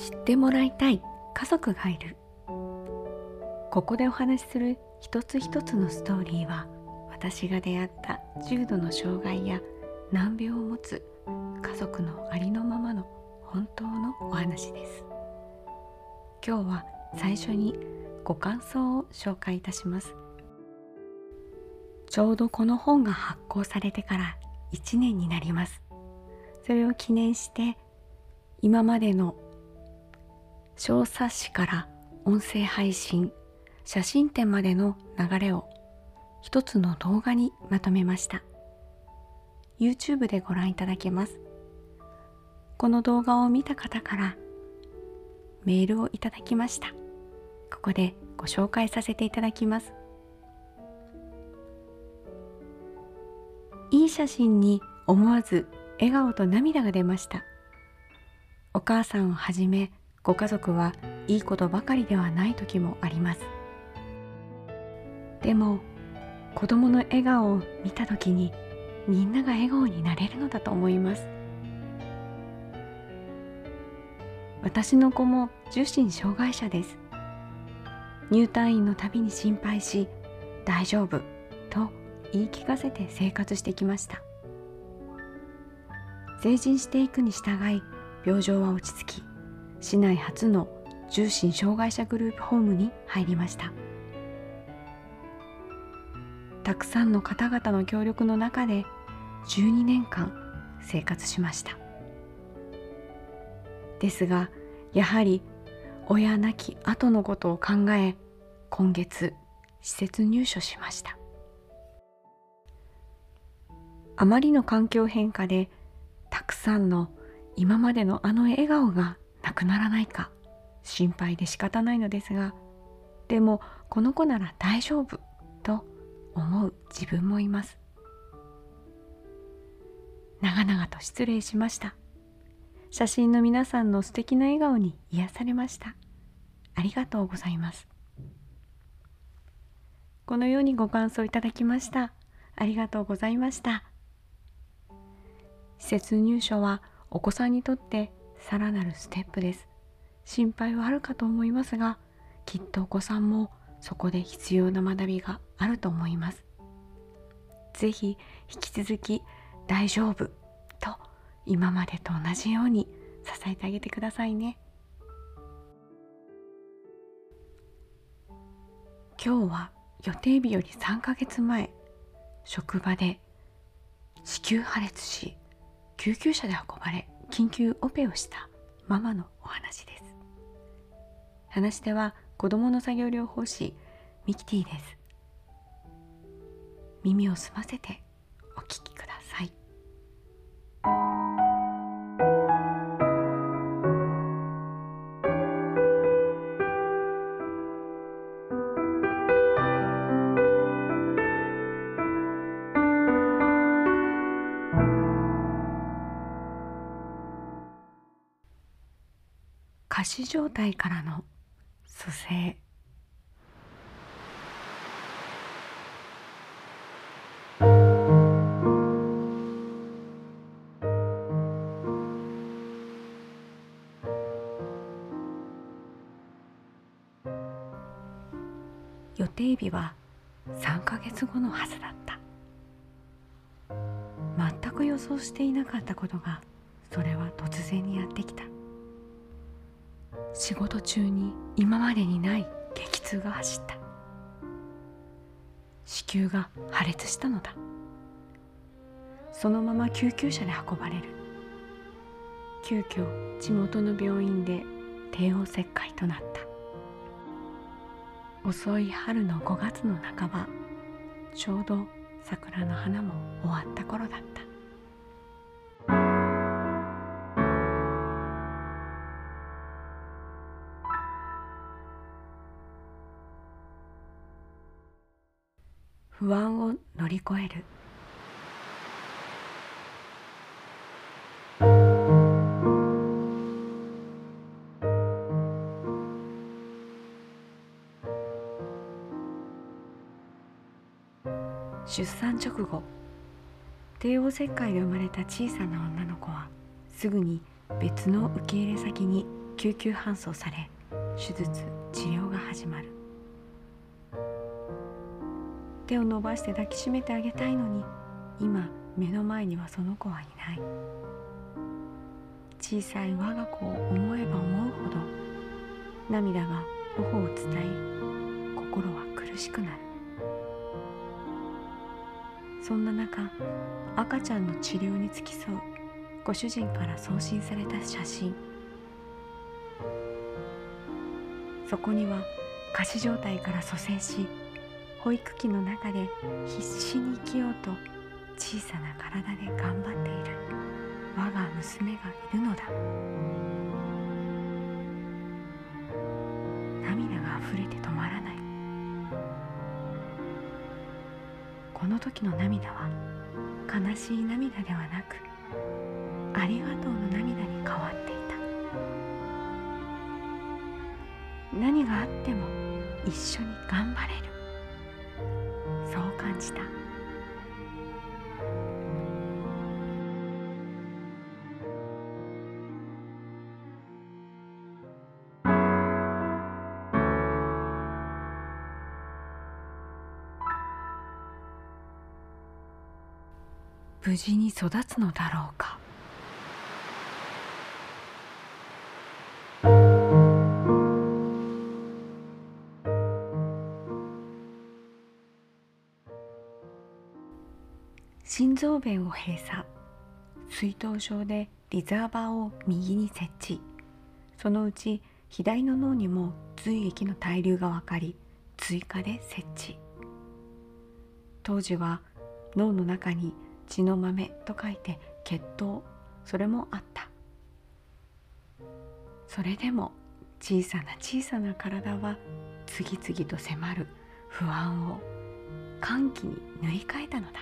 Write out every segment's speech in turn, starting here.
知ってもらいたい家族がいる。ここでお話しする一つ一つのストーリーは私が出会った重度の障害や難病を持つ家族のありのままの本当のお話です。今日は最初にご感想を紹介いたします。ちょうどこの本が発行されてから1年になります。それを記念して今までの小冊子から音声配信写真展までの流れを一つの動画にまとめました。YouTube でご覧いただけます。この動画を見た方からメールをいただきました。ここでご紹介させていただきます。いい写真に思わず笑顔と涙が出ました。お母さんをはじめご家族はいいことばかりではない時もあります。でも子供の笑顔を見た時にみんなが笑顔になれるのだと思います。私の子も受診障害者です。入退院のたびに心配し大丈夫と言い聞かせて生活してきました。成人していくに従い病状は落ち着き市内初の重心障害者グループホームに入りました。たくさんの方々の協力の中で12年間生活しました。ですがやはり親亡き後のことを考え今月施設入所しました。あまりの環境変化でたくさんの今までのあの笑顔がなくならないか心配で仕方ないのですがでもこの子なら大丈夫と思う自分もいます。長々と失礼しました。写真の皆さんの素敵な笑顔に癒されました。ありがとうございます。このようにご感想いただきました。ありがとうございました。施設入所はお子さんにとってさらなるステップです。心配はあるかと思いますがきっとお子さんもそこで必要な学びがあると思います。是非引き続き大丈夫と今までと同じように支えてあげてくださいね。今日は予定日より3ヶ月前職場で子宮破裂し救急車で運ばれ緊急オペをしたママのお話です。話し手は子どもの作業療法士ミキティです。耳を澄ませてお聞きください。仮死状態からの蘇生。予定日は3ヶ月後のはずだった。全く予想していなかったことがそれは突然にやってきた。仕事中に今までにない激痛が走った。子宮が破裂したのだ。そのまま救急車で運ばれる。急遽地元の病院で帝王切開となった。遅い春の5月の半ばちょうど桜の花も終わった頃だった。不安を乗り越える。出産直後帝王切開で生まれた小さな女の子はすぐに別の受け入れ先に救急搬送され手術治療が始まる。手を伸ばして抱きしめてあげたいのに今目の前にはその子はいない。小さい我が子を思えば思うほど涙が頬を伝い心は苦しくなる。そんな中赤ちゃんの治療に付き添うご主人から送信された写真。そこには仮死状態から蘇生し保育器の中で必死に生きようと小さな体で頑張っている我が娘がいるのだ。涙が溢れて止まらない。この時の涙は悲しい涙ではなくありがとうの涙に変わっていた。何があっても一緒に頑張れる。感じた。無事に育つのだろうか。臓弁を閉鎖。水頭症でリザーバーを右に設置。そのうち左の脳にも髄液の滞留が分かり追加で設置。当時は脳の中に血の豆と書いて血糖。それもあった。それでも小さな小さな体は次々と迫る不安を歓喜に塗り替えたのだ。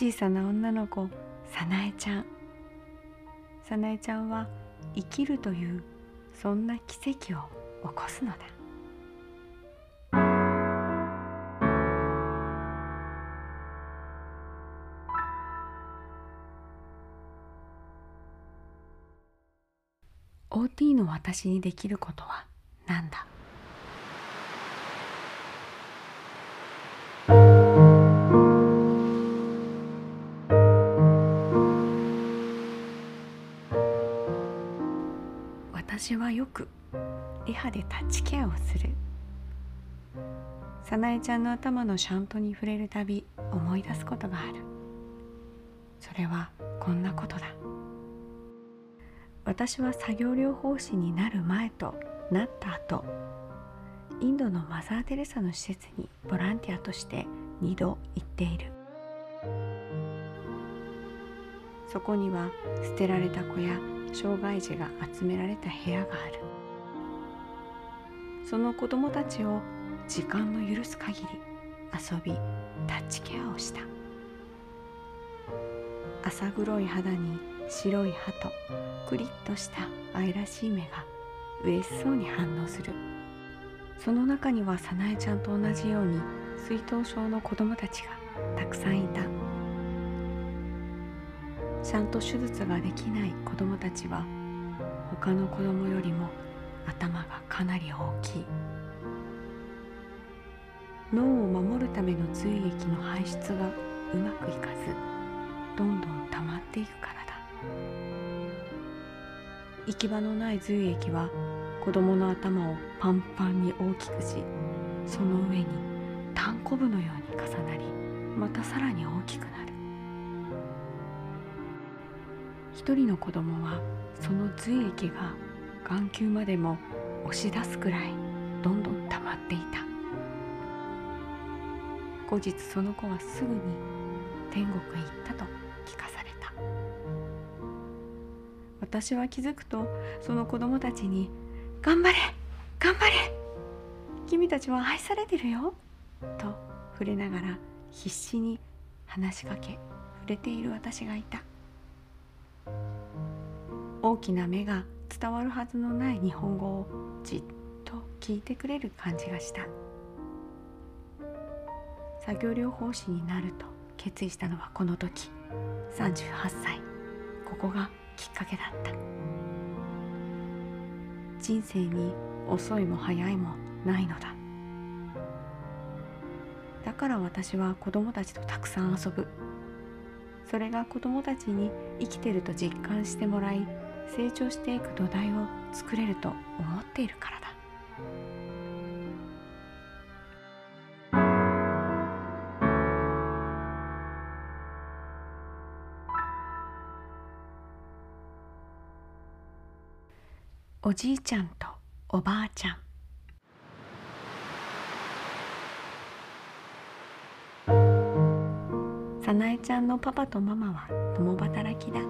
小さな女の子さなえちゃんさなえちゃんは生きるというそんな奇跡を起こすのだ「OT の私にできることは何だ?」私はよくリハでタッチケアをする。早苗ちゃんの頭のシャントに触れるたび思い出すことがある。それはこんなことだ。私は作業療法士になる前となった後インドのマザー・テレサの施設にボランティアとして2度行っている。そこには捨てられた子や障害児が集められた部屋がある。その子供たちを時間の許す限り遊びタッチケアをした。浅黒い肌に白い歯とクリッとした愛らしい目が嬉しそうに反応する。その中には早苗ちゃんと同じように水頭症の子供たちがたくさんいた。ちゃんと手術ができない子どもたちは他の子供よりも頭がかなり大きい。脳を守るための髄液の排出がうまくいかずどんどん溜まっていくからだ。行き場のない髄液は子供の頭をパンパンに大きくしその上にタンコブのように重なりまたさらに大きくなる。一人の子供はその髄液が眼球までも押し出すくらいどんどん溜まっていた。後日その子はすぐに天国へ行ったと聞かされた。私は気づくとその子供たちに「頑張れ頑張れ君たちは愛されてるよ」と触れながら必死に話しかけ触れている私がいた。大きな目が伝わるはずのない日本語をじっと聞いてくれる感じがした。作業療法士になると決意したのはこの時。38歳。ここがきっかけだった。人生に遅いも早いもないのだ。だから私は子供たちとたくさん遊ぶ。それが子供たちに生きてると実感してもらい成長していく土台を作れると思っているからだ。おじいちゃんとおばあちゃん。さなえちゃんのパパとママは共働きだ。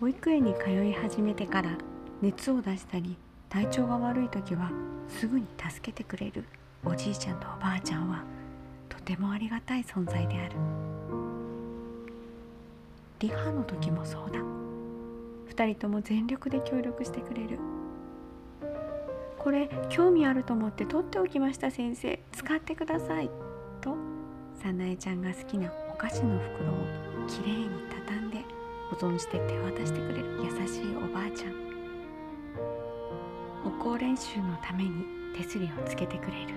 保育園に通い始めてから熱を出したり体調が悪い時はすぐに助けてくれるおじいちゃんとおばあちゃんはとてもありがたい存在である。リハの時もそうだ。2人とも全力で協力してくれる。これ興味あると思って取っておきました先生使ってくださいとさなえちゃんが好きなお菓子の袋をきれいに畳んで保存して手渡してくれる優しいおばあちゃん。歩行練習のために手すりをつけてくれる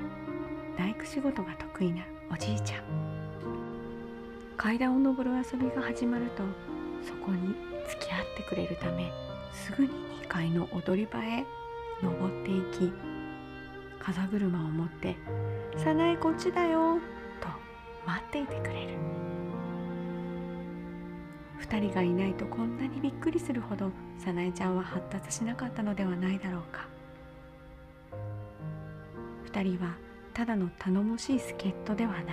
大工仕事が得意なおじいちゃん。階段を上る遊びが始まるとそこに付き合ってくれるためすぐに2階の踊り場へ登っていき風車を持って「早苗こっちだよ」と待っていてくれる。2人がいないとこんなにびっくりするほど早苗ちゃんは発達しなかったのではないだろうか。2人はただの頼もしい助っ人ではない。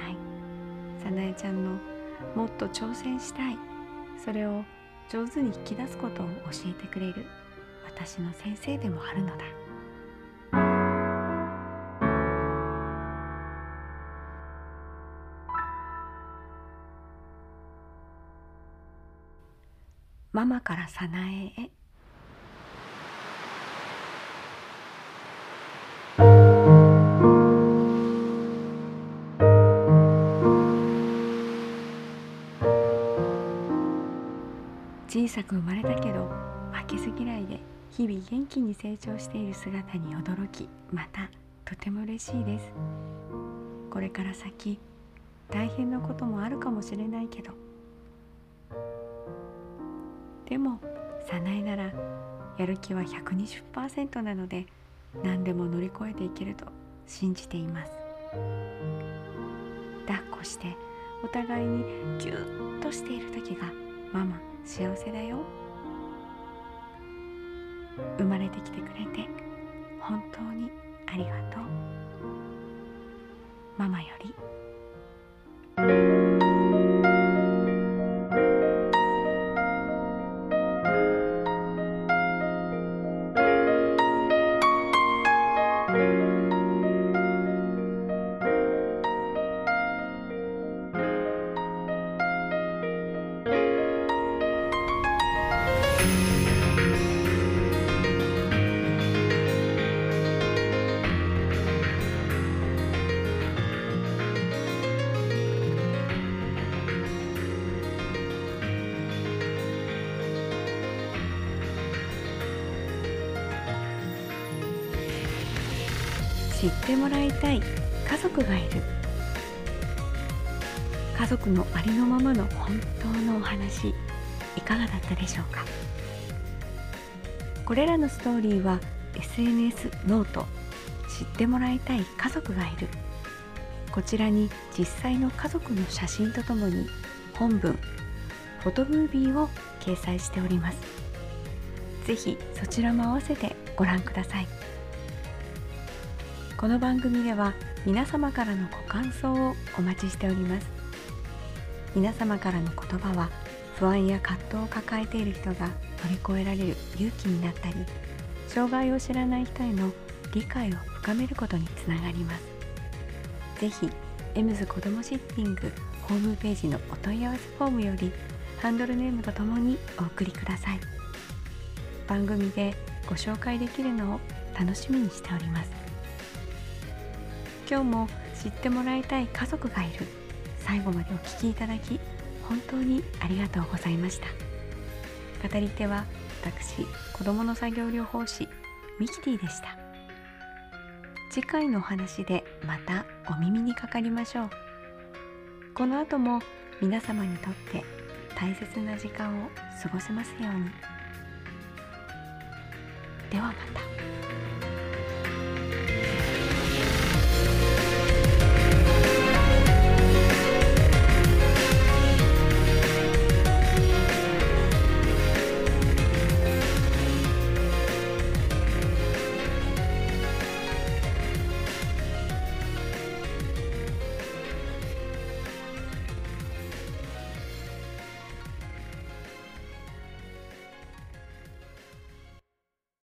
早苗ちゃんのもっと挑戦したい。それを上手に引き出すことを教えてくれる。私の先生でもあるのだ。ママから早苗へ。小さく生まれたけど負けず嫌いで日々元気に成長している姿に驚きまたとても嬉しいです。これから先大変なこともあるかもしれないけどでも早苗ならやる気は120%なので何でも乗り越えていけると信じています。抱っこしてお互いにぎゅっとしている時がママ幸せだよ。生まれてきてくれて本当にありがとう。ママより知ってもらいたい。家族がいる。家族のありのままの本当のお話。いかがだったでしょうか？これらのストーリーは SNS note。知ってもらいたい家族がいる。こちらに実際の家族の写真とともに本文フォトムービーを掲載しております。ぜひそちらも合わせてご覧ください。この番組では皆様からのご感想をお待ちしております。皆様からの言葉は不安や葛藤を抱えている人が乗り越えられる勇気になったり障害を知らない人への理解を深めることにつながります。ぜひエムズ子どもシッティングホームページのお問い合わせフォームよりハンドルネームとともにお送りください。番組でご紹介できるのを楽しみにしております。今日も知ってもらいたい家族がいる。最後までお聞きいただき本当にありがとうございました。語り手は私子どもの作業療法士ミキティでした。次回のお話でまたお耳にかかりましょう。この後も皆様にとって大切な時間を過ごせますように。ではまた。